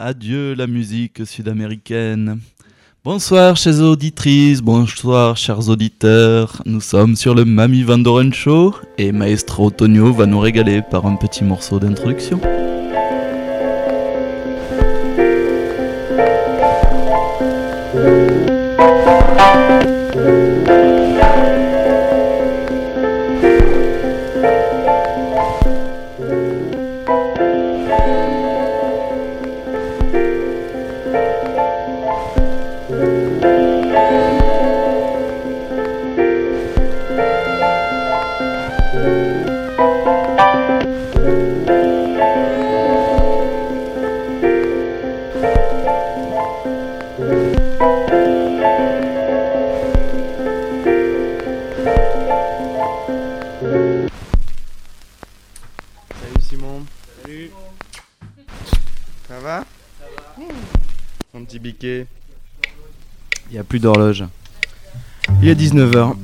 Adieu la musique sud-américaine. Bonsoir chers auditrices, bonsoir chers auditeurs. Nous sommes sur le Mami Vandoren Show et Maestro Tonio va nous régaler par un petit morceau d'introduction. Il n'y a plus d'horloge. Il est 19h.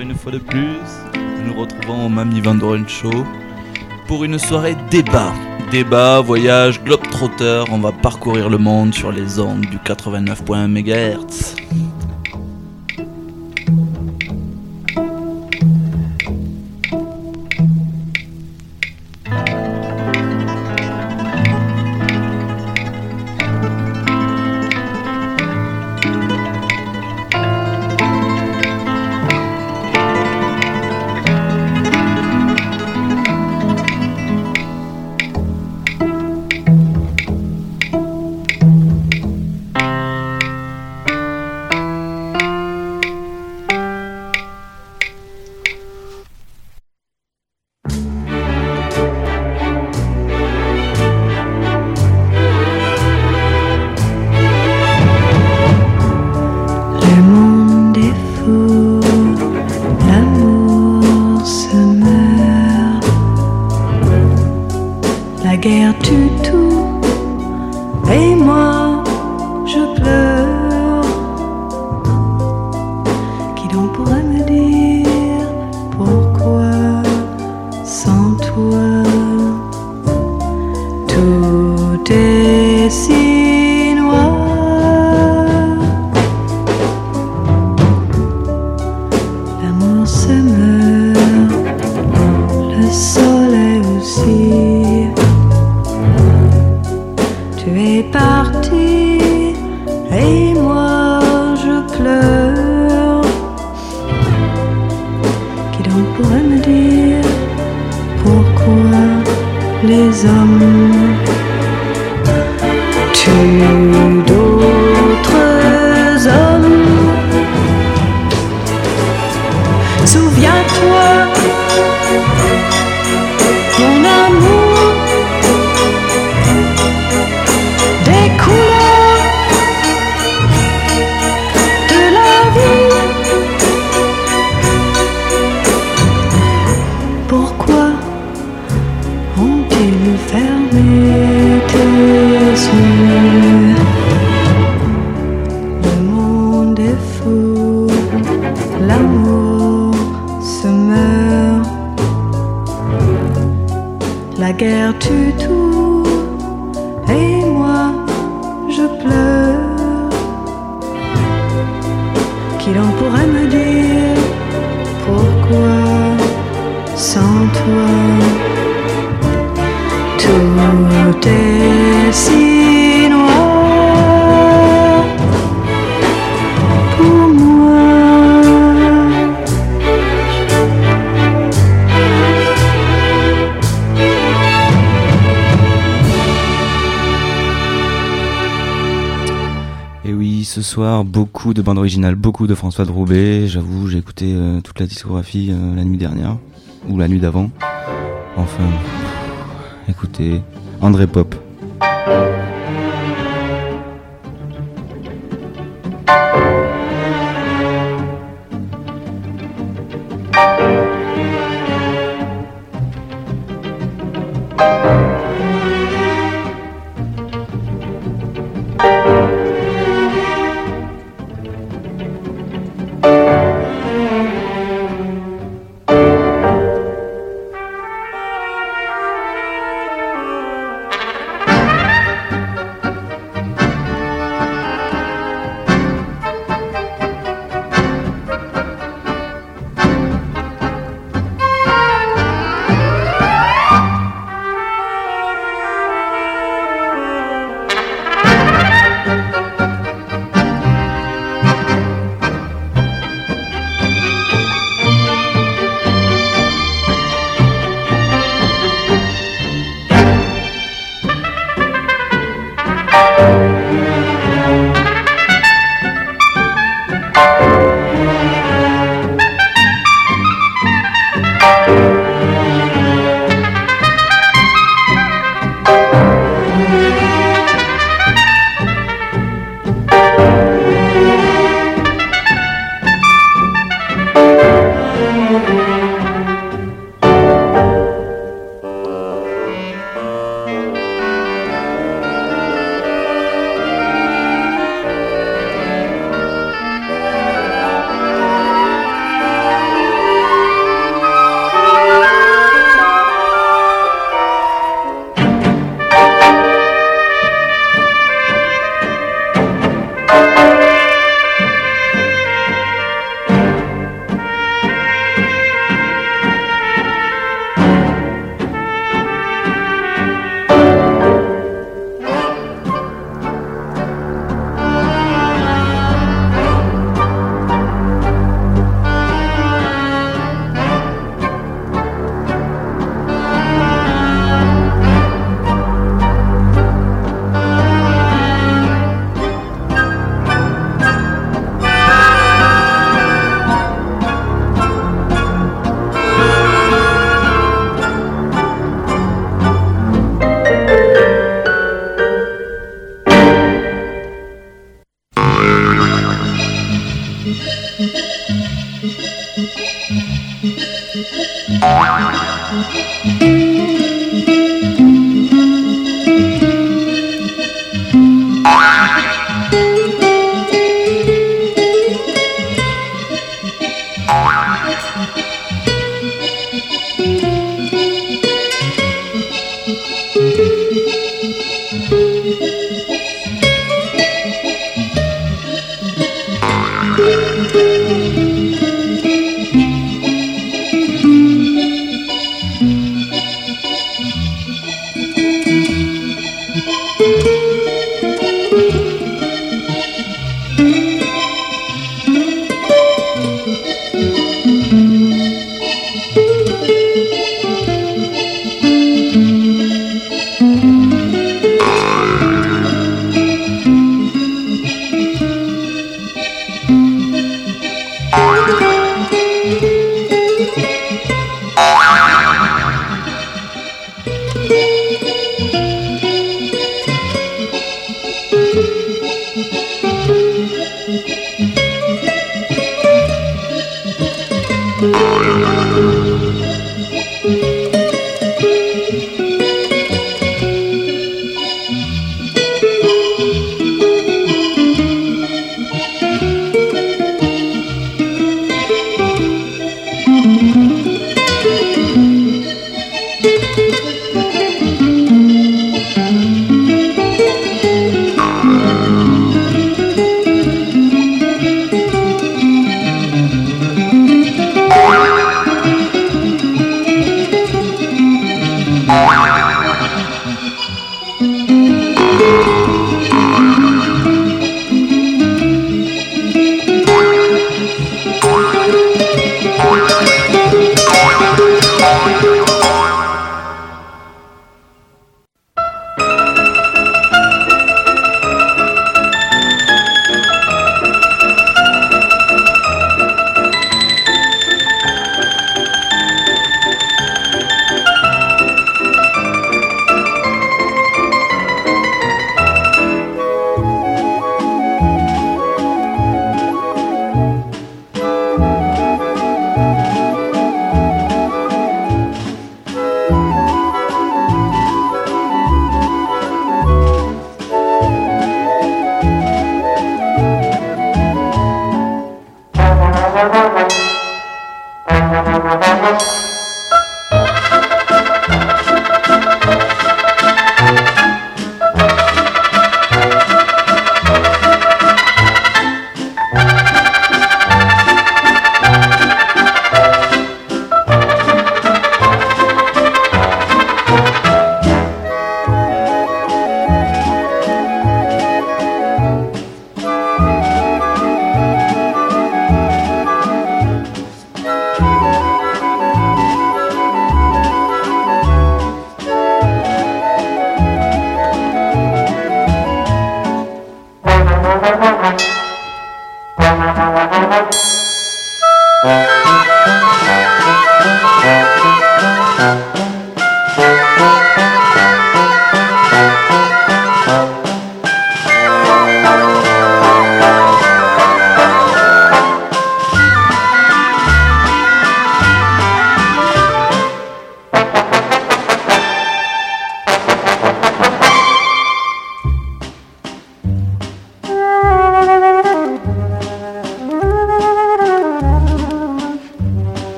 Une fois de plus, nous nous retrouvons au Mami Vandoren Show pour une soirée débat. Débat, voyage, globetrotter, on va parcourir le monde sur les ondes du 89.1 MHz. les hommes. Tu dois beaucoup de bandes originales, beaucoup de François de. J'avoue, j'ai écouté euh, toute la discographie euh, la nuit dernière, ou la nuit d'avant. Enfin, écoutez, André Pop.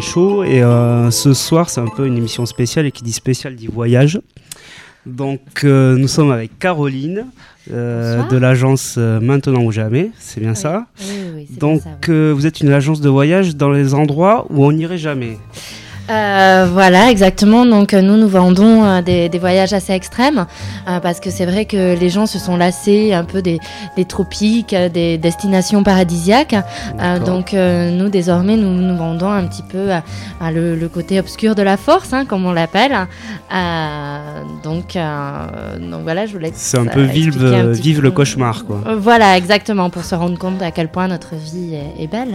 Show et euh, ce soir c'est un peu une émission spéciale et qui dit spécial dit voyage. Donc euh, nous sommes avec Caroline euh, de l'agence Maintenant ou Jamais, c'est bien Oui. ça Oui, oui, Donc bien ça, oui. vous êtes une agence de voyage dans les endroits où on n'irait jamais. Euh, voilà, exactement. Donc euh, nous, nous vendons euh, des, des voyages assez extrêmes euh, parce que c'est vrai que les gens se sont lassés un peu des, des tropiques, des destinations paradisiaques. Donc nous, désormais, nous nous vendons un petit peu le, le côté obscur de la force, hein, comme on l'appelle. Donc, donc voilà, je voulais. C'est un peu vive, un vive peu. le cauchemar quoi. Voilà, exactement, pour se rendre compte à quel point notre vie est, est belle.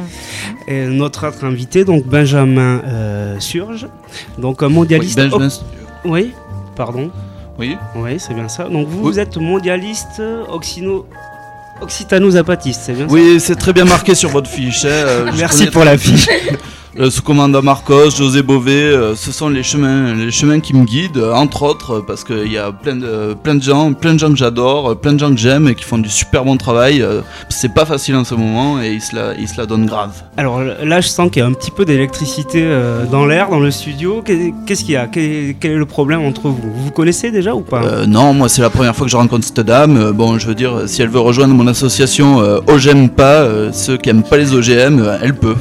Et notre autre invité donc Benjamin euh, Donc un mondialiste. Oui, Benjamin- oui, pardon. Oui. Oui, c'est bien ça. Donc vous, Oui. vous êtes mondialiste occino... occitano-zapatiste, c'est bien Oui, c'est très bien marqué sur votre fiche. hein, euh, Merci pour la fiche. Le sous-commandant Marcos, José Bové, euh, ce sont les chemins, les chemins qui me guident, euh, entre autres, euh, parce qu'il y a plein de, plein de gens, plein de gens que j'adore, euh, plein de gens que j'aime et qui font du super bon travail. euh, C'est pas facile en ce moment et ils se la, ils se la donnent grave. Alors là, je sens qu'il y a un petit peu d'électricité euh, dans l'air, dans le studio. Qu'est- Qu'est-ce qu'il y a? Quel, est le problème entre vous? Vous vous connaissez déjà ou pas? Euh, non, moi c'est la première fois que je rencontre cette dame. Euh, bon, je veux dire, si elle veut rejoindre mon association euh, OGM pas, euh, ceux qui aiment pas les OGM, euh, elle peut.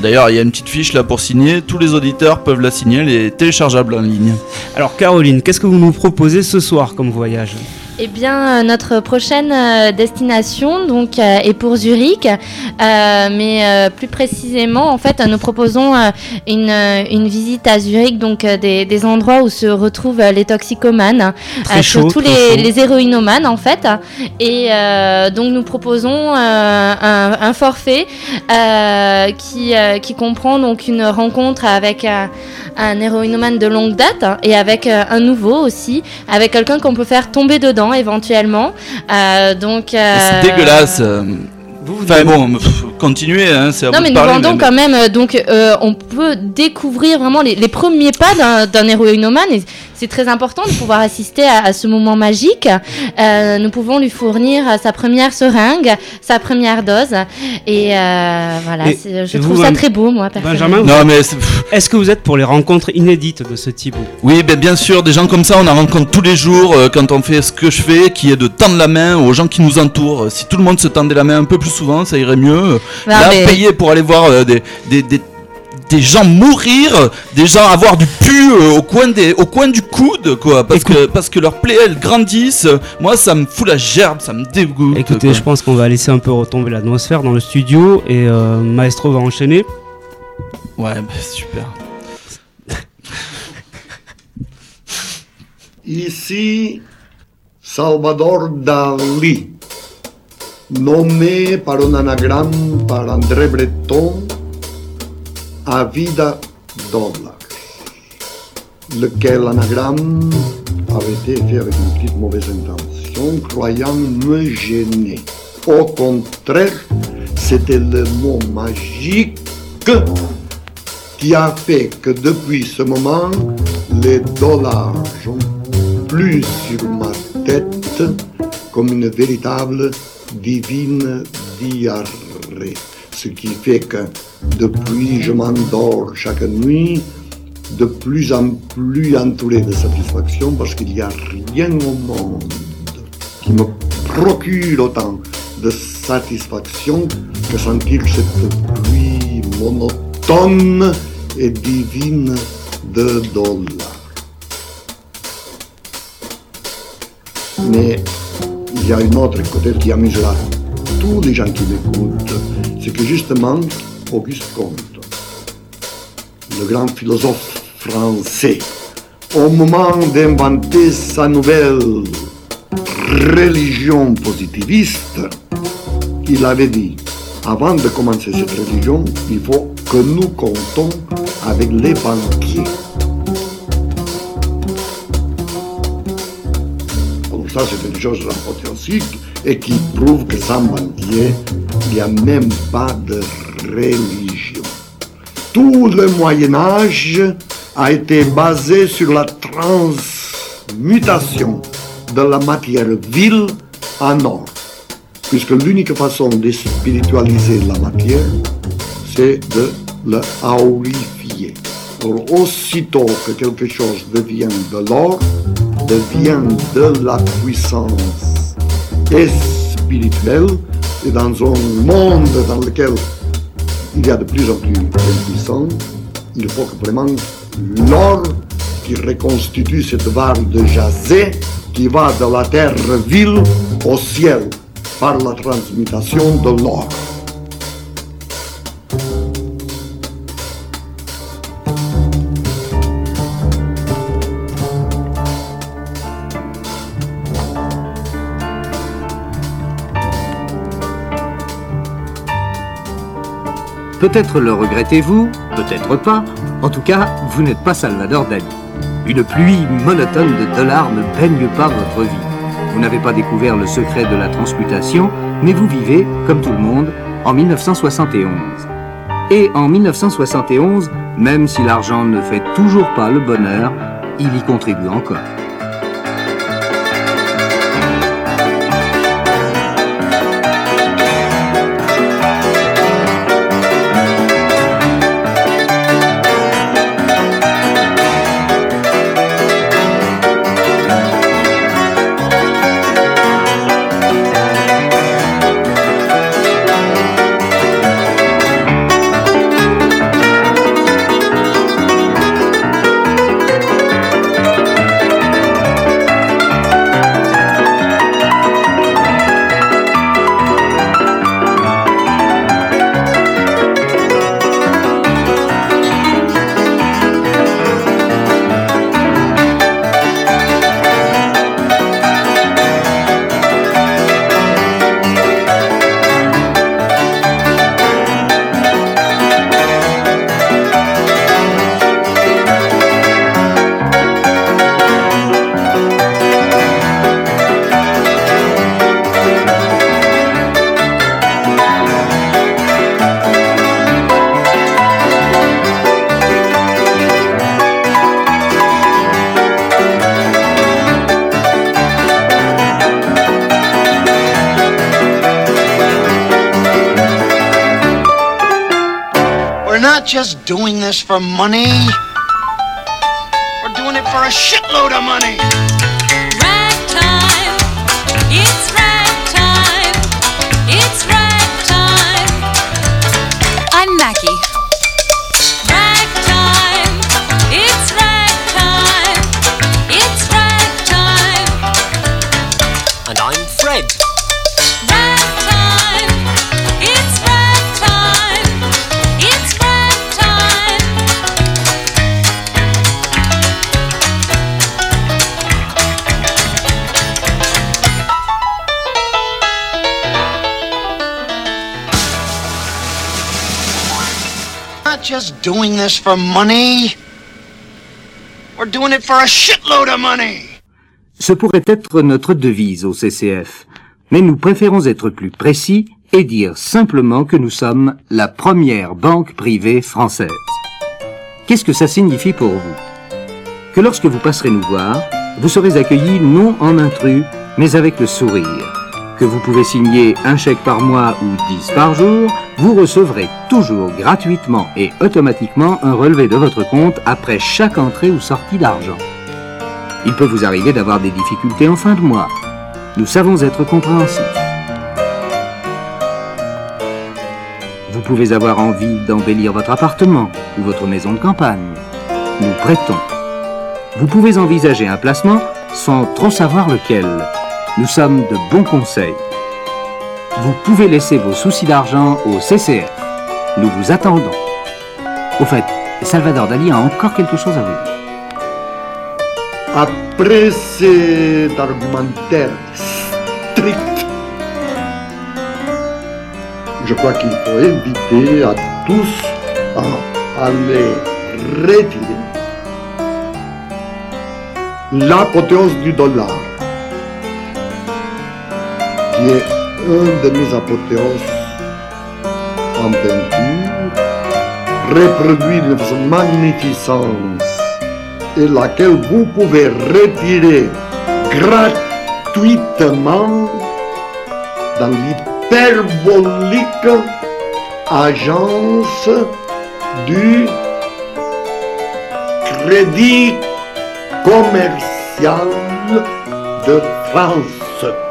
D'ailleurs, il y a une petite fiche là pour signer. Tous les auditeurs peuvent la signer. Elle est téléchargeable en ligne. Alors Caroline, qu'est-ce que vous nous proposez ce soir comme voyage? Eh bien, euh, notre prochaine euh, destination donc euh, est pour Zurich, euh, mais euh, plus précisément, en fait, nous proposons euh, une, une visite à Zurich, donc des, des endroits où se retrouvent les toxicomanes, chaud, surtout les, les héroïnomanes en fait. Et euh, donc nous proposons euh, un, un forfait euh, qui, euh, qui comprend donc une rencontre avec un, un héroïnomane de longue date et avec un nouveau aussi, avec quelqu'un qu'on peut faire tomber dedans éventuellement. Euh, donc euh, C'est dégueulasse. euh. Vous, vous Enfin bon, continuez, hein, c'est à Non vous mais de nous parler. vendons mais- quand même euh, donc euh, on peut découvrir vraiment les, les premiers pas d'un- d'un héroïnomane et c'est très important de pouvoir assister à, à ce moment magique. Euh, nous pouvons lui fournir euh, sa première seringue, sa première dose et euh, voilà. Et- je et trouve vous, ça très beau moi personnellement. Benjamin, Non mais est-ce que vous êtes pour les rencontres inédites de ce type oui, ben bien sûr, des gens comme ça, on en rencontre tous les jours euh, quand on fait ce que je fais, qui est de tendre la main aux gens qui nous entourent. Si tout le monde se tendait la main un peu plus souvent, ça irait mieux. Non, Là, mais- payer pour aller voir euh, des, des, des, des gens mourir, des gens avoir du pu euh, au, coin des, au coin du coude, quoi, parce que, parce que leurs plaies elles grandissent. Moi, ça me fout la gerbe, ça me dégoûte. Écoutez, quoi. je pense qu'on va laisser un peu retomber l'atmosphère dans le studio et euh, Maestro va enchaîner. Ouais, bah, super. Ici, Salvador Dali, nommé par un anagramme par André Breton à vida lequel anagramme avait été fait avec une petite mauvaise intention, croyant me gêner. Au contraire, c'était le mot magique qui a fait que depuis ce moment, les dollars ont plus sur ma tête comme une véritable divine diarrhée. Ce qui fait que depuis je m'endors chaque nuit de plus en plus entouré de satisfaction parce qu'il n'y a rien au monde qui me procure autant de satisfaction que sentir cette pluie monotone et divine de dollars. Mais il y a une autre côté qui amusera tous les gens qui m'écoutent, c'est que justement, Auguste Comte, le grand philosophe français, au moment d'inventer sa nouvelle religion positiviste, il avait dit, avant de commencer cette religion, il faut que nous comptons avec les banquiers. Donc ça, c'est une chose apothéosique et qui prouve que sans banquier, il n'y a même pas de religion. Tout le Moyen Âge a été basé sur la transmutation de la matière vile en or, puisque l'unique façon de spiritualiser la matière, c'est de le aurifier. Alors, aussitôt que quelque chose devient de l'or, devient de la puissance spirituelle, et dans un monde dans lequel il y a de plus en plus de puissants, il faut que vraiment l'or qui reconstitue cette barre de jazé qui va de la terre ville au ciel par la transmutation de l'or. Peut-être le regrettez-vous, peut-être pas. En tout cas, vous n'êtes pas Salvador Dali. Une pluie monotone de dollars ne baigne pas votre vie. Vous n'avez pas découvert le secret de la transmutation, mais vous vivez, comme tout le monde, en 1971. Et en 1971, même si l'argent ne fait toujours pas le bonheur, il y contribue encore. Just doing this for money. We're doing it for a shitload of money. Doing this for money? We're doing it for a shitload of money? Ce pourrait être notre devise au CCF, mais nous préférons être plus précis et dire simplement que nous sommes la première banque privée française. Qu'est-ce que ça signifie pour vous? Que lorsque vous passerez nous voir, vous serez accueillis non en intrus, mais avec le sourire. Que vous pouvez signer un chèque par mois ou 10 par jour, vous recevrez toujours gratuitement et automatiquement un relevé de votre compte après chaque entrée ou sortie d'argent. Il peut vous arriver d'avoir des difficultés en fin de mois. Nous savons être compréhensifs. Vous pouvez avoir envie d'embellir votre appartement ou votre maison de campagne. Nous prêtons. Vous pouvez envisager un placement sans trop savoir lequel. Nous sommes de bons conseils. Vous pouvez laisser vos soucis d'argent au CCF. Nous vous attendons. Au fait, Salvador Dali a encore quelque chose à vous dire. Après cet argumentaire strict, je crois qu'il faut inviter à tous à aller retirer l'apothéose du dollar, qui est un de mes apothéoses en peinture, reproduit de magnificence et laquelle vous pouvez retirer gratuitement dans l'hyperbolique agence du Crédit commercial de France.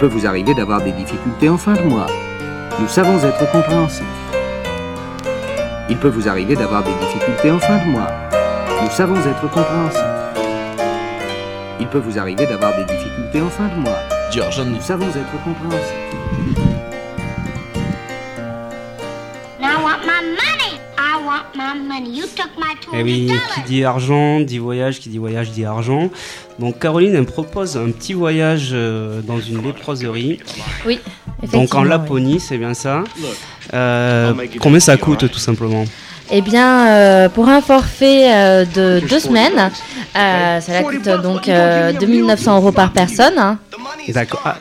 Peut vous arriver d'avoir des difficultés en fin de mois. Nous savons être compréhensifs. Il peut vous arriver d'avoir des difficultés en fin de mois. Nous savons être compréhensifs. Il peut vous arriver d'avoir des difficultés en fin de mois. Nous savons être compréhensifs. Eh oui, qui dit argent dit voyage, qui dit voyage dit argent. Donc Caroline elle me propose un petit voyage euh, dans une léproserie. Oui, Donc en oui. Laponie, c'est bien ça. Euh, combien ça coûte tout simplement Eh bien, euh, pour un forfait euh, de deux semaines, euh, cela coûte donc euh, 2900 euros par personne. hein. D'accord. Ah,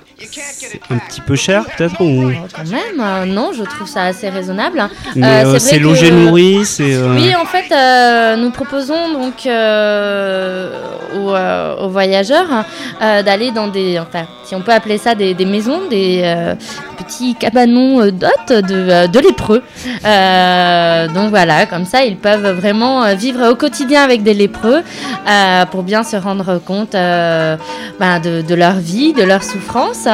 un petit peu cher peut-être ou... Quand même, euh, non, je trouve ça assez raisonnable. Mais Euh, euh, c'est logé nourri, c'est... Oui, en fait, euh, nous proposons donc aux, aux voyageurs d'aller dans des, enfin, si on peut appeler ça des, des maisons, des petits cabanons d'hôtes de, de lépreux. Donc voilà, comme ça, ils peuvent vraiment vivre au quotidien avec des lépreux pour bien se rendre compte ben, de, de leur vie, de leur souffrance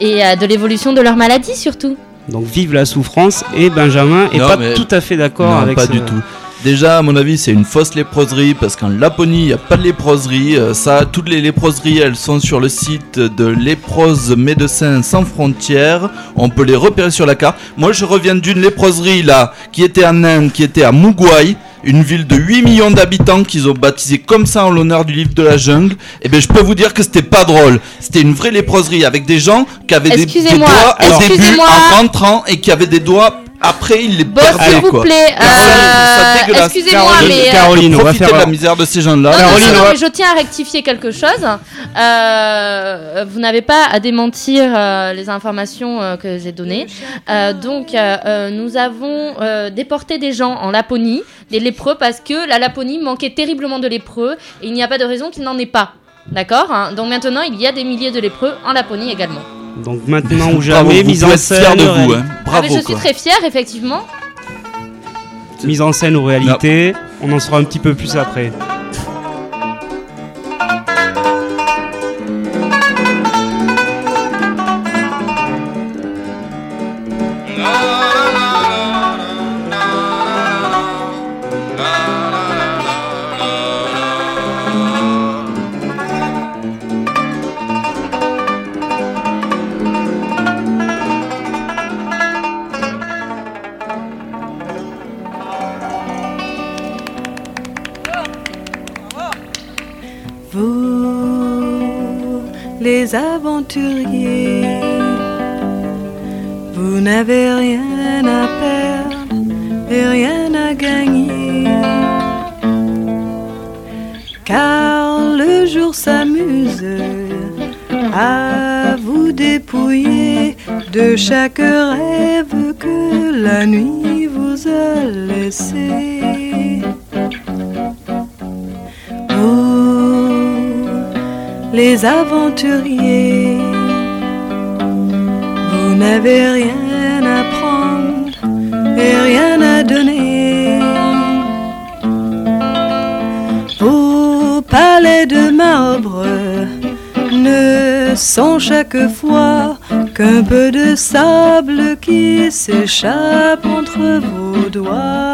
et euh, de l'évolution de leur maladie surtout. Donc vive la souffrance et Benjamin est Non, pas mais- tout à fait d'accord Non, avec pas ce- du tout. Déjà, à mon avis, c'est une fausse léproserie parce qu'en Laponie, il n'y a pas de léproserie. Euh, Ça, toutes les léproseries, elles sont sur le site de Léprose Médecins Sans Frontières. On peut les repérer sur la carte. Moi, je reviens d'une léproserie là, qui était en Inde, qui était à Mugwai, une ville de 8 millions d'habitants qu'ils ont baptisé comme ça en l'honneur du livre de la jungle. Et ben, je peux vous dire que c'était pas drôle. C'était une vraie léproserie avec des gens qui avaient des, des doigts au début en rentrant et qui avaient des doigts après ils les s'il vous plaît, euh, excusez-moi, Caroline, mais, euh, Caroline, on va Profitez faire de la misère de ces gens-là. Caroline, non, on va- mais je tiens à rectifier quelque chose. Euh, vous n'avez pas à démentir euh, les informations euh, que j'ai données. Euh, donc, euh, euh, nous avons euh, déporté des gens en Laponie, des lépreux, parce que la Laponie manquait terriblement de lépreux et il n'y a pas de raison qu'il n'en ait pas. D'accord hein Donc maintenant, il y a des milliers de lépreux en Laponie également. Donc maintenant ou Bravo, jamais, vous mise en scène. fiers de vous, hein. Ah, mais Bravo je suis très fière, effectivement. Mise en scène ou réalité, on en saura un petit peu plus après. Vous n'avez rien à perdre et rien à gagner. Car le jour s'amuse à vous dépouiller de chaque rêve que la nuit vous a laissé. Les aventuriers, vous n'avez rien à prendre et rien à donner. Vos palais de marbre ne sont chaque fois qu'un peu de sable qui s'échappe entre vos doigts.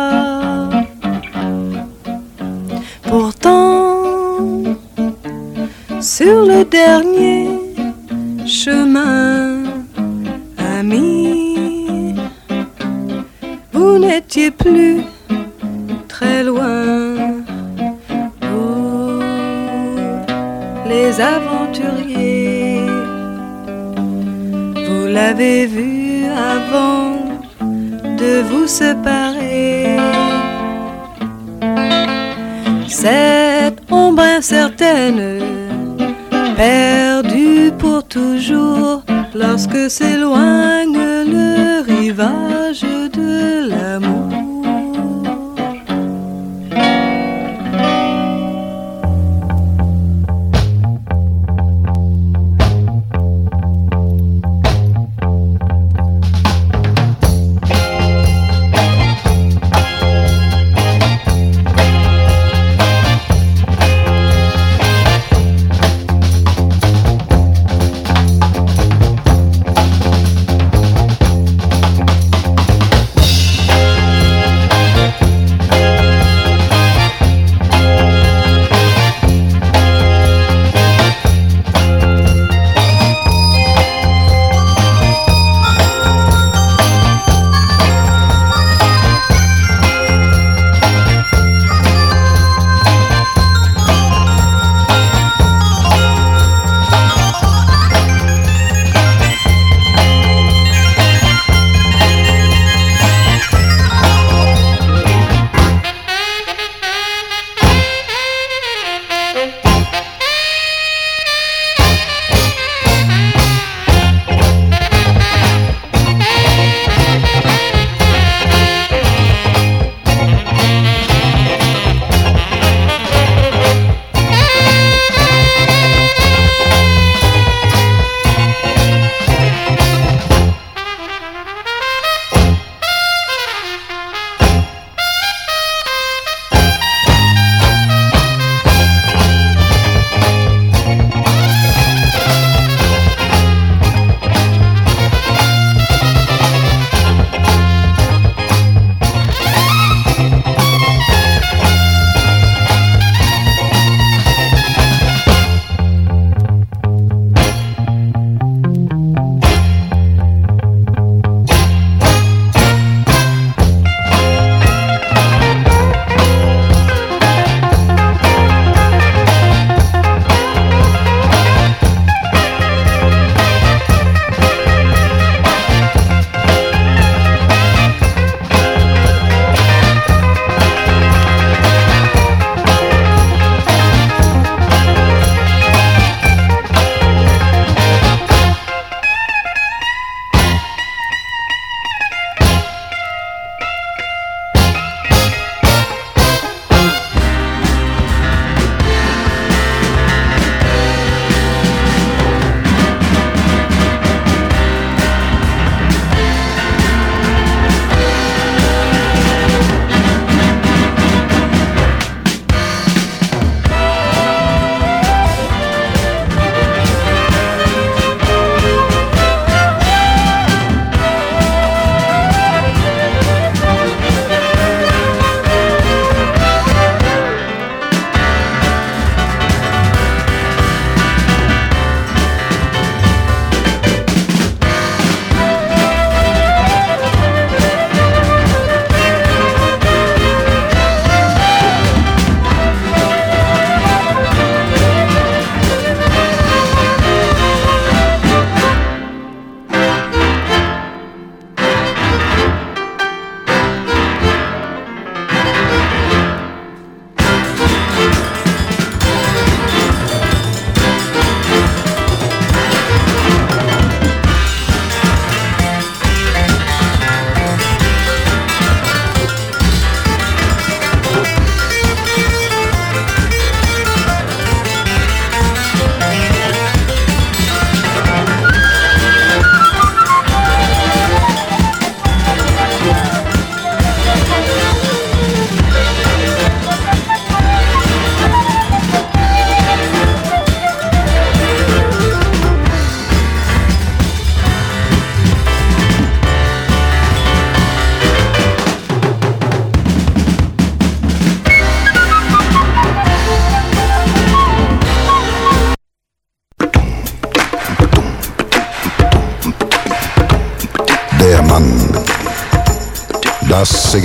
Toujours, lorsque s'éloigne le rivage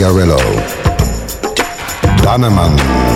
Chiarello, Dannemann.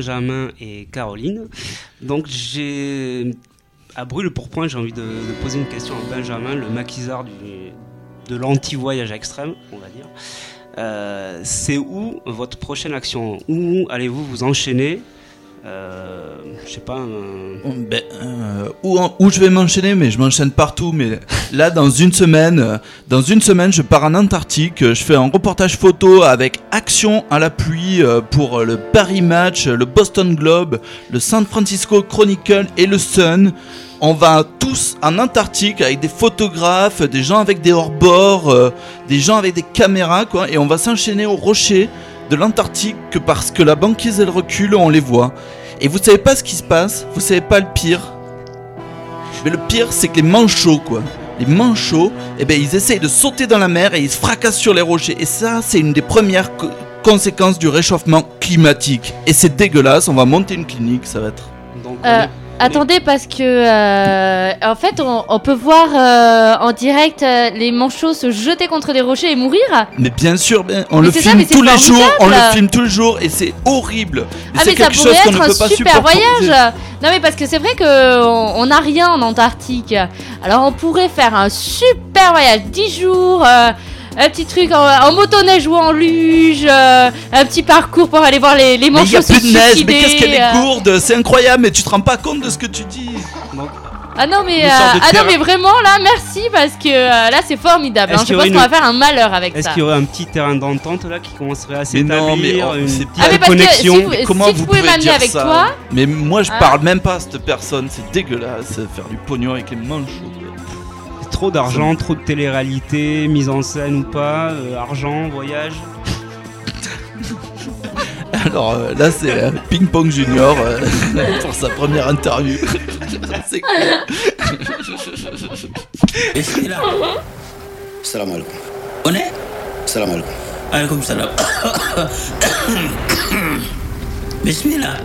Benjamin et Caroline. Donc j'ai à brûle pour point, j'ai envie de, poser une question à Benjamin, le maquisard du, de l'anti-voyage extrême, on va dire. Euh, c'est où votre prochaine action? Où allez-vous vous enchaîner euh, Je sais pas. Ben, euh, où, où je vais m'enchaîner, mais je m'enchaîne partout. Mais là, dans une semaine, euh, dans une semaine, je pars en Antarctique. Je fais un reportage photo avec Action à la pluie euh, pour le Paris Match, le Boston Globe, le San Francisco Chronicle et le Sun. On va tous en Antarctique avec des photographes, des gens avec des hors-bords, des gens avec des caméras, quoi. Et on va s'enchaîner aux rochers de l'Antarctique que parce que la banquise elle recule, on les voit. Et vous savez pas ce qui se passe, vous savez pas le pire? Mais le pire, c'est que les manchots, quoi. Les manchots, eh ben, ils essayent de sauter dans la mer et ils se fracassent sur les rochers. Et ça, c'est une des premières co- conséquences du réchauffement climatique. Et c'est dégueulasse, on va monter une clinique, ça va être. Euh, attendez, parce que euh, en fait, on, on peut voir euh, en direct euh, les manchots se jeter contre les rochers et mourir. Mais bien sûr, on Mais le ça, filme tous les jours, on le filme tous les jours et c'est horrible. Et Ah mais ça pourrait qu'on être un super voyage. Non mais parce que c'est vrai que on on n'a rien en Antarctique. Alors on pourrait faire un super voyage, 10 jours. Un petit truc en, en motoneige ou en luge, euh, un petit parcours pour aller voir les, les Mais il y manchots a se plus de neige, mais qu'est-ce qu'elle est euh. gourde, c'est incroyable, mais tu te rends pas compte de ce que tu dis. Ah non mais euh, ah non mais vraiment là merci parce que euh, là c'est formidable. Est-ce hein. qu'il Je pense qu'on va faire un malheur avec Est-ce ça. qu'il y aurait un petit terrain d'entente là qui commencerait à Mais s'établir oh, une petite Ah, mais que connexion si vous- si Comment vous pouvez m'amener dire avec ça toi, Mais moi, je hein. parle même pas à cette personne, c'est dégueulasse, faire du pognon avec les manchots. Trop d'argent, trop de télé-réalité, mise en scène ou pas, euh, argent, voyage. Alors euh, là, c'est euh, Ping Pong Junior euh, pour sa première interview. c'est cool. Bismillah. Salam alaikum. On est? Salam alaikum. Alaikum salam. Bismillah.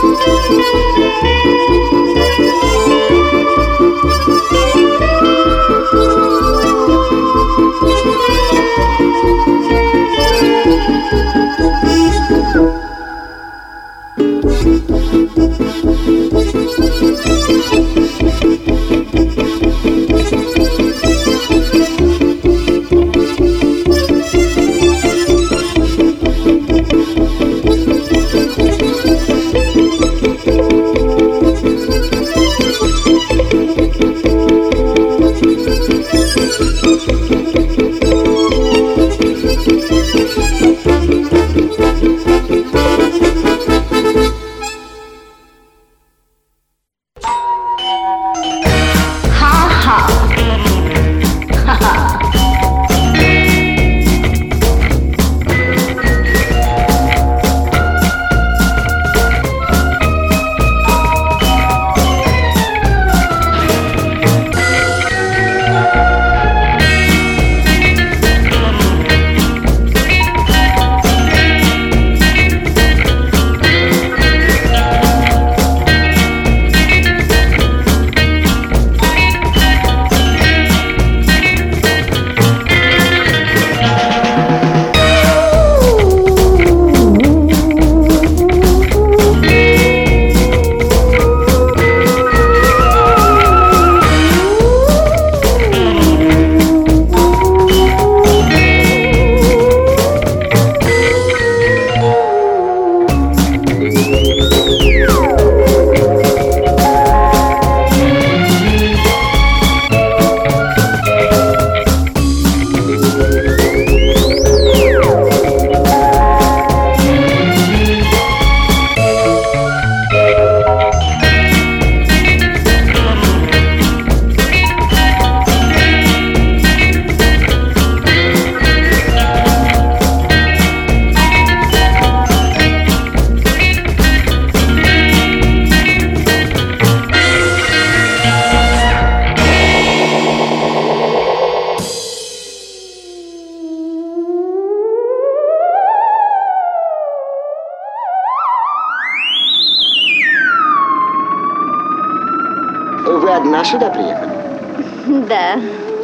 Música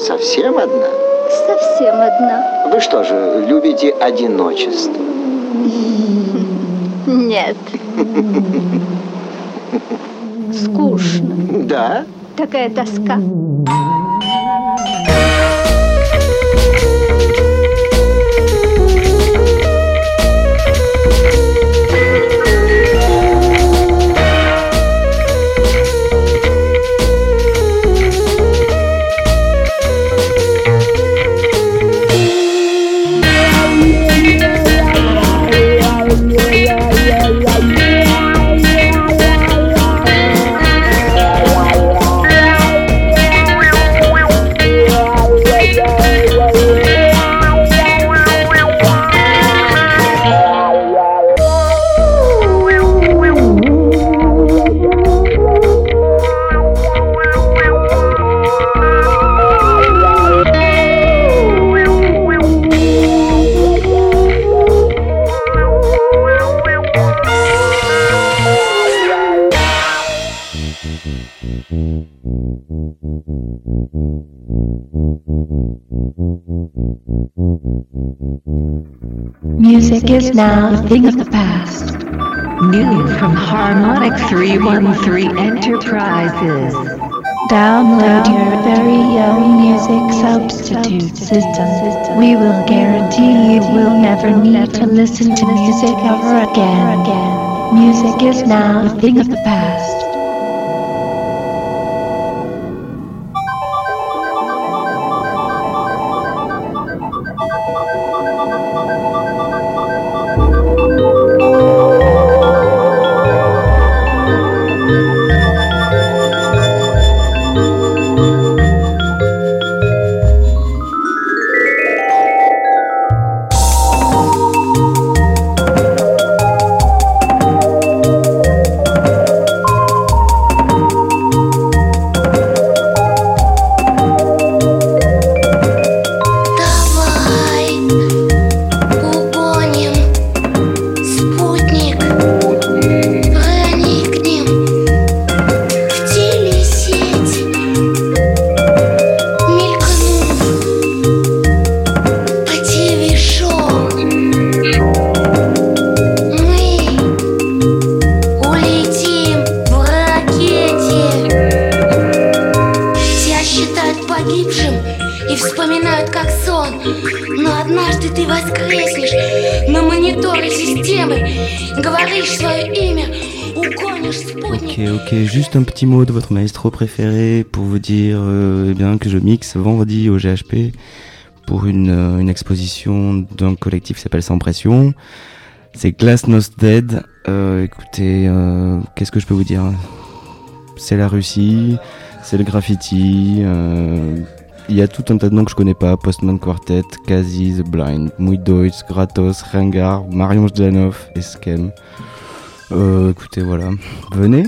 Совсем одна? совсем одна. Вы что же, любите одиночество? Нет. Скучно. Да? Такая тоска. Music is now a thing of the past. New from Harmonic 313 Enterprises. Download your very own music substitute system. We will guarantee you will never need to listen to music ever again. Music is now a thing of the past. Préféré pour vous dire euh, eh bien, que je mixe vendredi au GHP pour une, euh, une exposition d'un collectif qui s'appelle Sans Pression. C'est Glasnost Dead. Euh, écoutez, qu'est-ce que je peux vous dire? C'est la Russie, c'est le graffiti. Il y a tout un tas de noms que je connais pas. Postman Quartet, Kazi, The Blind, Muidoids, Gratos, Rengar, Marion Zdanov, Eskem. Écoutez, voilà. Venez.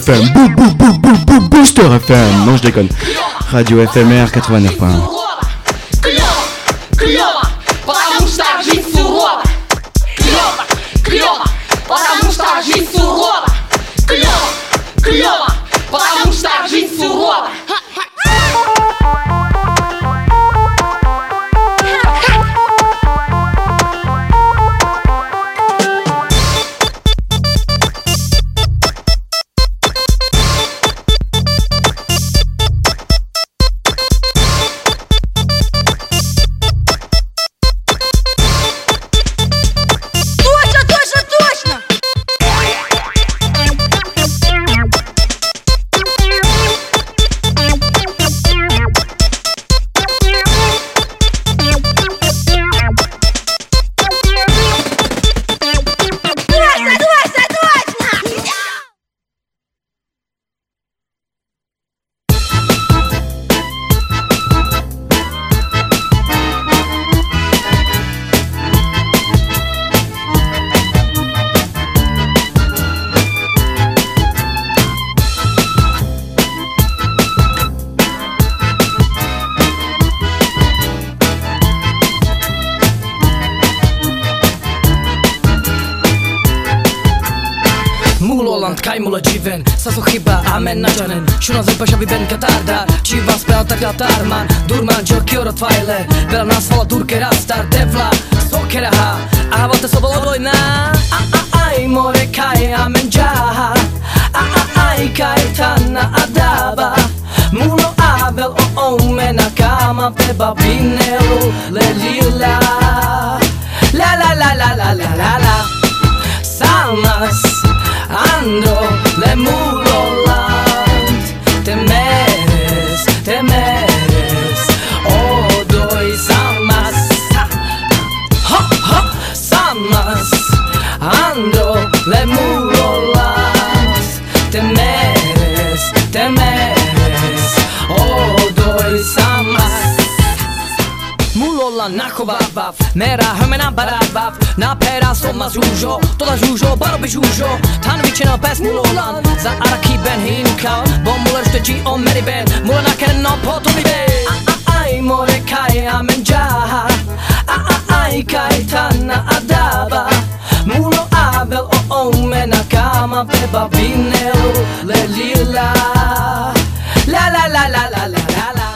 FM, bou bou bou Booster FM. Non, je déconne. Radio FMR 89.1. menadžerin Šuno zrpa šabi ben Katar dar Čím vás pel tak man. Durman jokio rottweiler Veľa nás volá Durke Rastar Tevla Sokeraha A vate so bolo vojna A a aj more kaj amen jaha A a aj kaj tanna adava Mulo avel o omena kama peba binelu le lila La. La la la la la la la Salmas Ando le mulo Mera hemen han beraber bab Napera solmaz ujo Dola ujo baro bir ujo Tanrı için apes mulu olan Za araki ben hinka Bombular işte ci on meri ben Mula nakere non potumi ben Ay more kai amen jaha Ay kai tanna adaba Mulo abel o omena kama Beba binel le lila. La la la la la la la la.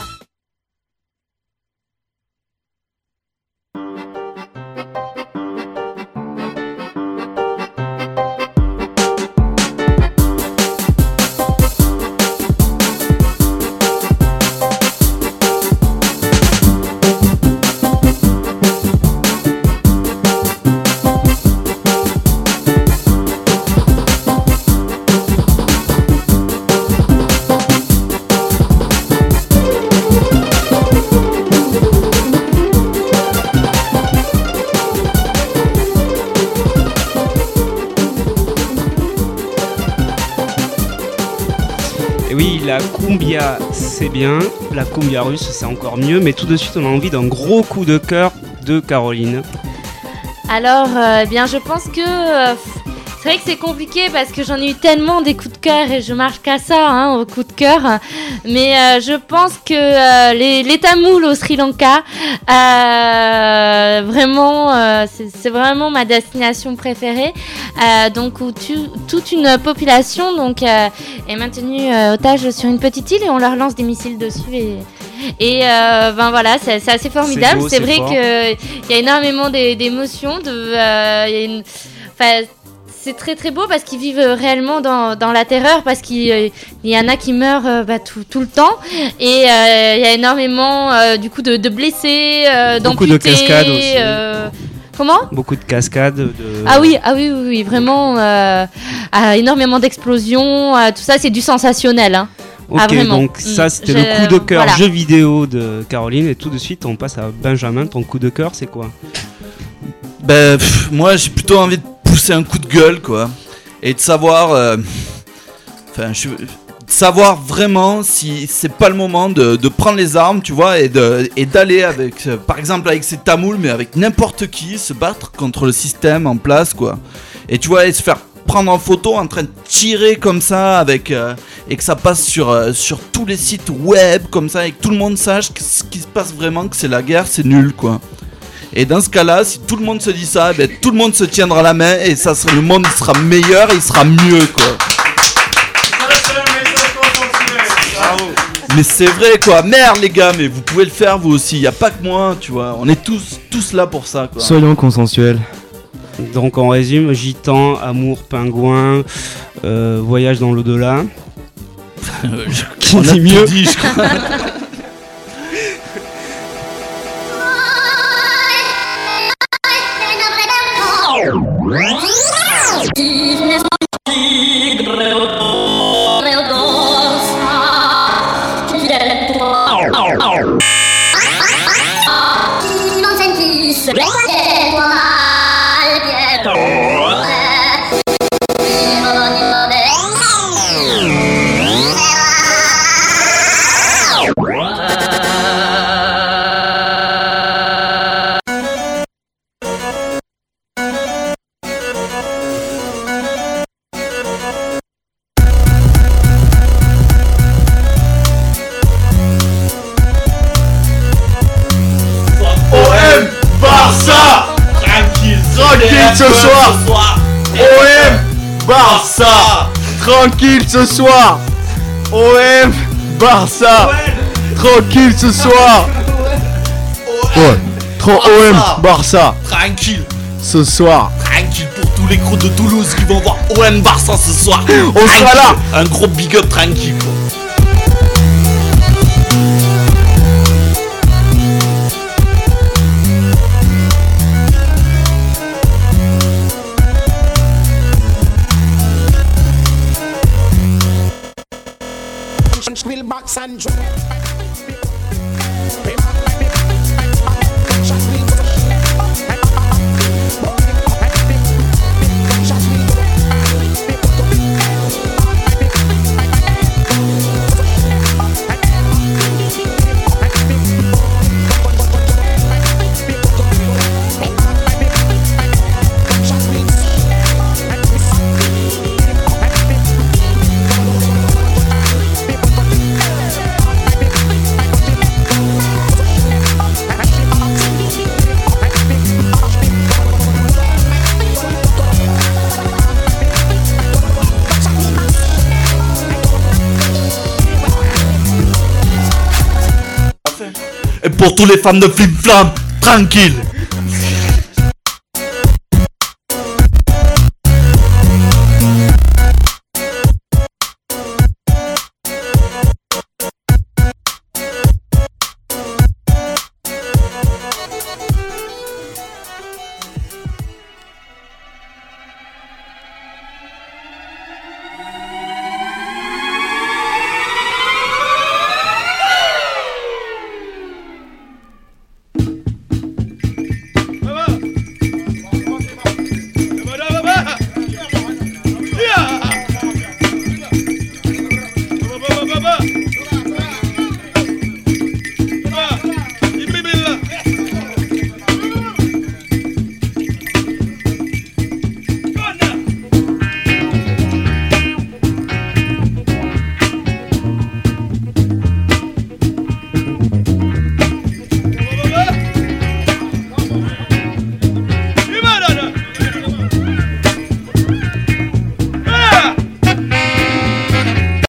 C'est bien. La cumbia russe, c'est encore mieux. Mais tout de suite, on a envie d'un gros coup de cœur de Caroline. Alors, euh, eh bien, je pense que euh, c'est vrai que c'est compliqué parce que j'en ai eu tellement des cœur et je marche qu'à ça, hein, au coup de cœur. Mais euh, je pense que euh, les, les Tamouls au Sri Lanka, euh, vraiment, euh, c'est vraiment ma destination préférée. Donc, où tu- toute une population donc est maintenue otage sur une petite île et on leur lance des missiles dessus et et ben voilà, c'est assez formidable. C'est vrai fort. que il y a énormément d'é- d'émotions. De, il y a une- enfin, c'est très très beau parce qu'ils vivent réellement dans, dans la terreur parce qu'il euh, y en a qui meurent euh, bah, tout, tout le temps et euh, il y a énormément euh, du coup de, de blessés, euh, Beaucoup de cascades aussi. euh, comment? Beaucoup de cascades. De... ah oui, ah oui, oui, oui, vraiment euh, ah, énormément d'explosions, euh, tout ça c'est du sensationnel. Hein. Ok, ah, vraiment. donc ça Mm. c'était Je- le coup de cœur voilà. jeu vidéo de Caroline. Et tout de suite, on passe à Benjamin. Ton coup de cœur, c'est quoi? Ben, pff, moi j'ai plutôt envie de pousser un coup de gueule, quoi. Et de savoir. euh, Enfin, je. de savoir vraiment si c'est pas le moment de, prendre les armes, tu vois, et d'aller avec, euh, par exemple avec ces tamouls, mais avec n'importe qui, se battre contre le système en place, quoi. Et tu vois, et se faire prendre en photo en train de tirer comme ça avec euh, et que ça passe sur sur tous les sites web comme ça et que tout le monde sache ce qui se passe vraiment que c'est la guerre c'est nul quoi et dans ce cas-là, si tout le monde se dit ça, ben, tout le monde se tiendra la main et ça sera, le monde sera meilleur et il sera mieux quoi. Mais c'est vrai quoi, merde les gars, mais vous pouvez le faire vous aussi, y a pas que moi, tu vois, on est tous tous là pour ça quoi. Soyons consensuels. Donc on résume gitan, amour, pingouin, euh, voyage dans l'au-delà. Qui On a mieux dit, je crois. ce soir OM Barça Tranquille ce soir trop OM Barça Tranquille, ce soir. tranquille pour tous les crocs de Toulouse qui vont voir OM Barça ce soir. On sera là. Un gros big up tranquille quoi. control. Pour tous les fans de Flip Flam, tranquille.